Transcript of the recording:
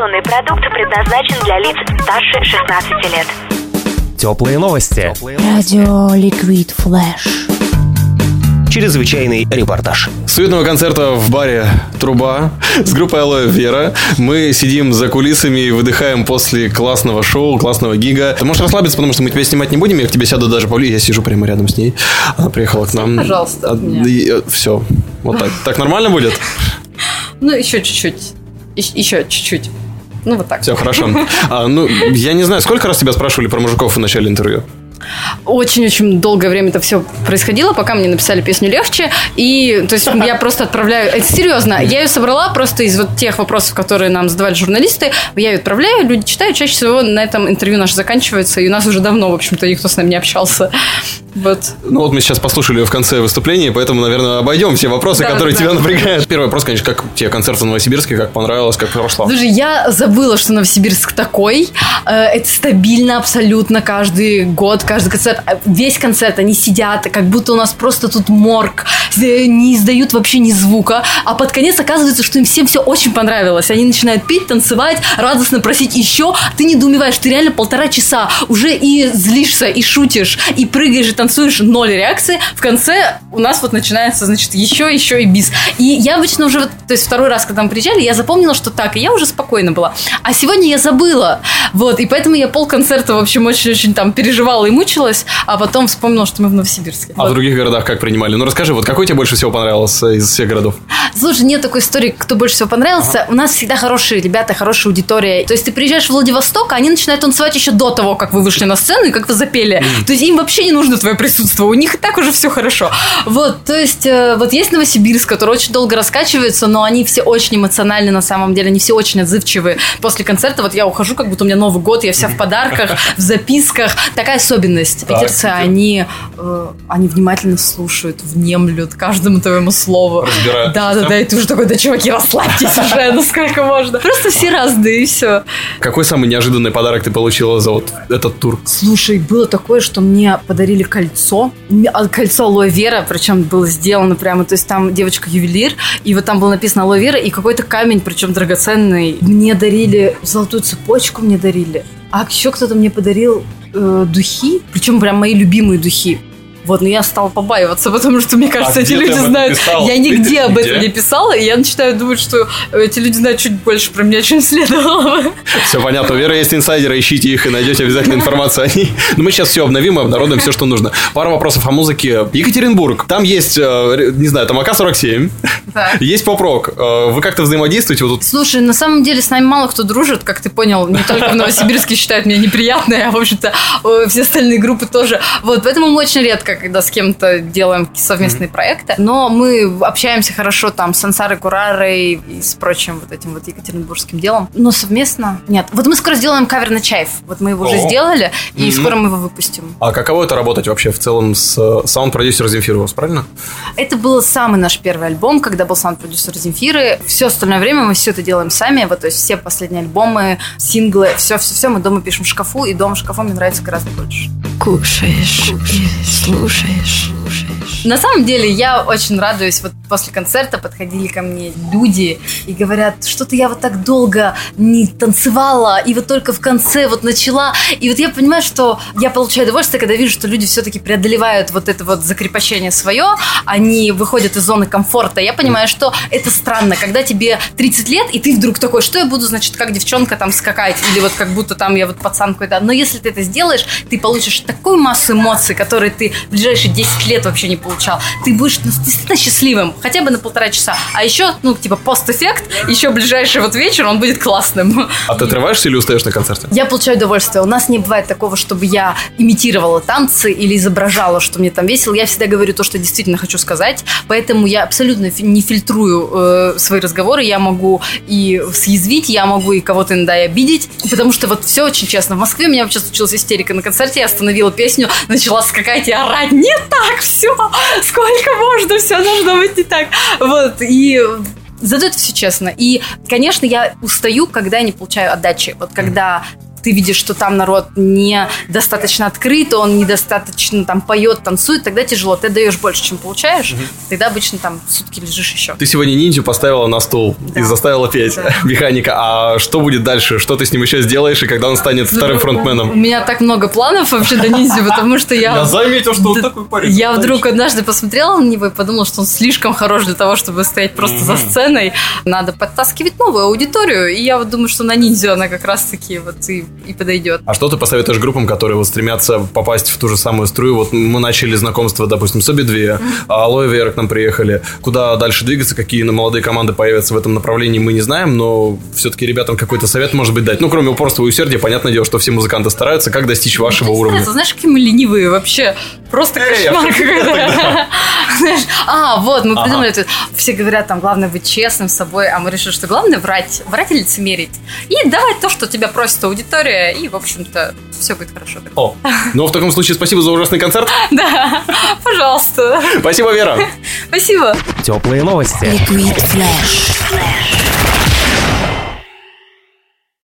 Информационный продукт предназначен для лиц старше 16 лет. Теплые новости. Радио Liquid Flash. Чрезвычайный репортаж. С уютного концерта в баре «Труба» с группой «Алоэ Вера». Мы сидим за кулисами и выдыхаем после классного шоу, классного гига. Ты можешь расслабиться, потому что мы тебя снимать не будем. Я к тебе сяду даже поближе. Я сижу прямо рядом с ней. Она приехала к нам. Пожалуйста, от меня. И, все. Вот так. Так нормально будет? Ну, еще чуть-чуть. Ещ- Еще чуть-чуть. Ну, вот так. Все, хорошо. А, ну, я не знаю, сколько раз тебя спрашивали про мужиков в начале интервью? Очень-очень долгое время это все происходило, пока мне написали песню легче. И, то есть, я просто отправляю... Это серьезно. Я ее собрала просто из вот тех вопросов, которые нам задавали журналисты. Я ее отправляю, люди читают. Чаще всего на этом интервью наше заканчивается. И у нас уже давно, в общем-то, никто с нами не общался. Вот. Ну вот мы сейчас послушали ее в конце выступления, поэтому, наверное, обойдем все вопросы, Да, которые да. тебя напрягают. Первый вопрос, конечно, как тебе концерт в Новосибирске, как понравилось, как прошло? Слушай, я забыла, что Новосибирск такой. Э, Это стабильно абсолютно каждый год, каждый концерт. Э, Весь концерт они сидят, как будто у нас просто тут морг. Э, Не издают вообще ни звука. А под конец оказывается, что им всем все очень понравилось. Они начинают петь, танцевать, радостно просить еще. Ты недоумеваешь, ты реально полтора часа уже и злишься, и шутишь, и прыгаешь, и танцуешь, ноль реакции. В конце у нас вот начинается, значит, еще, еще и бис. И я обычно уже, то есть второй раз, когда мы приезжали, я запомнила, что так, и я уже спокойно была. А сегодня я забыла. Вот, и поэтому я полконцерта, в общем, очень-очень там переживала и мучилась, а потом вспомнила, что мы в Новосибирске. А в Вот. других городах как принимали? Ну расскажи, вот какой тебе больше всего понравился из всех городов? Слушай, нет такой истории, кто больше всего понравился. У нас всегда хорошие ребята, хорошая аудитория. То есть ты приезжаешь в Владивосток, а они начинают танцевать еще до того, как вы вышли на сцену и как вы запели. То есть им вообще не нужно твое присутствие. У них и так уже все хорошо. Вот, то есть э, вот есть Новосибирск, который очень долго раскачивается, но они все очень эмоциональны на самом деле. Они все очень отзывчивые. После концерта вот я ухожу, как будто у меня Новый год, я вся в подарках, в записках. Такая особенность. Так. Питерцы, они, э, они внимательно слушают, внемлют каждому твоему слову. Разбирают. Да, да, да, и ты уже такой, да, чуваки, расслабьтесь уже, ну сколько можно. Просто все разные, и все. Какой самый неожиданный подарок ты получила за вот этот тур? Слушай, было такое, что мне подарили кольцо, а, кольцо алоэ вера, причем было сделано прямо, то есть там девочка-ювелир, и вот там было написано алоэ вера, и какой-то камень, причем драгоценный. Мне дарили золотую цепочку, мне дарили. А еще кто-то мне подарил э, духи, причем прям мои любимые духи. Вот, но я стала побаиваться, потому что, мне кажется, А эти ты люди знают. Я нигде об этом Где? не писала, и я начинаю думать, что эти люди знают чуть больше про меня, чем следовало. Все понятно. У Веры есть инсайдеры, ищите их и найдете обязательно информацию о ней. Но мы сейчас все обновим и обнародуем все, что нужно. Пара вопросов о музыке. Екатеринбург. Там есть, э, не знаю, там АК-47. Есть поп-рок. Э, Вы как-то взаимодействуете? Вот тут Слушай, на самом деле с нами мало кто дружит, как ты понял, не только в Новосибирске считают меня неприятной, а, в общем-то, все остальные группы тоже. Вот, поэтому мы очень редко, когда с кем-то делаем совместные проекты, но мы общаемся хорошо там с Сансарой Курарой и с прочим вот этим вот екатеринбургским делом. Но совместно нет. Вот мы скоро сделаем кавер на Чаев. Вот мы его уже О. сделали, и Мгм. скоро мы его выпустим. А каково это работать вообще в целом с э, саунд-продюсером Земфировым, правильно? Это был самый наш первый альбом, когда был саунд-продюсер Земфиры. Все остальное время мы все это делаем сами. Вот, то есть все последние альбомы, синглы, все-все-все мы дома пишем в шкафу, и дома в шкафу мне нравится гораздо больше. Кушаешь, слушаешь, слушаешь. На самом деле я очень радуюсь. Вот после концерта подходили ко мне люди и говорят, что-то я вот так долго не танцевала, и вот только в конце вот начала. И вот я понимаю, что я получаю удовольствие, когда вижу, что люди все-таки преодолевают вот это вот закрепощение свое, они выходят из зоны комфорта. Я понимаю, что это странно, когда тебе 30 лет, и ты вдруг такой, что я буду, значит, как девчонка там скакать, или вот как будто там я вот пацан какой-то. Но если ты это сделаешь, ты получишь такую массу эмоций, которые ты в ближайшие 10 лет вообще не получал. Ты будешь ну, действительно счастливым, хотя бы на полтора часа. А еще, ну, типа, пост-эффект, еще ближайший вот вечер, он будет классным. А ты отрываешься или устаешь на концерте? Я получаю удовольствие. У нас не бывает такого, чтобы я имитировала танцы или изображала, что мне там весело. Я всегда говорю то, что действительно хочу сказать. Поэтому я абсолютно не фильтрую э, свои разговоры. Я могу и съязвить, я могу и кого-то иногда и обидеть. Потому что вот все очень честно. В Москве у меня вообще случилась истерика на концерте. Я остановила песню, начала скакать и орать. Не так все! Сколько можно? Все должно быть не так. Вот. И Зато это все честно. И, конечно, я устаю, когда я не получаю отдачи. Вот когда ты видишь, что там народ недостаточно открыт, он недостаточно там поет, танцует, тогда тяжело. Ты даешь больше, чем получаешь, тогда обычно там сутки лежишь еще. Ты сегодня ниндзю поставила на стол и заставила петь Да. механика. А что будет дальше? Что ты с ним еще сделаешь, и когда он станет вторым У фронтменом? меня так много планов вообще до ниндзя, потому что я... заметил, что Да, Я вдруг однажды посмотрела на него и подумала, что он слишком хорош для того, чтобы стоять просто за сценой. Надо подтаскивать новую аудиторию. И я вот думаю, что на ниндзю она как раз-таки вот и, и подойдет. А что ты посоветуешь группам, которые вот стремятся попасть в ту же самую струю? Вот мы начали знакомство, допустим, с обе две, а Алоэ Вера к нам приехали. Куда дальше двигаться, какие молодые команды появятся в этом направлении, мы не знаем, но все-таки ребятам какой-то совет, может быть, дать. Ну, кроме упорства и усердия, понятное дело, что все музыканты стараются. Как достичь вашего уровня? Знаешь, какие мы ленивые вообще. Просто кошмар А, вот, мы придумали это. Все говорят, там, главное быть честным с собой, а мы решили, что главное врать, врать и лицемерить. И давать то, что тебя просит аудитория, и, в общем-то, все будет хорошо. О, ну, в таком случае спасибо за ужасный концерт. Да, пожалуйста. Спасибо, Вера. Спасибо. Теплые новости. Liquid Flash.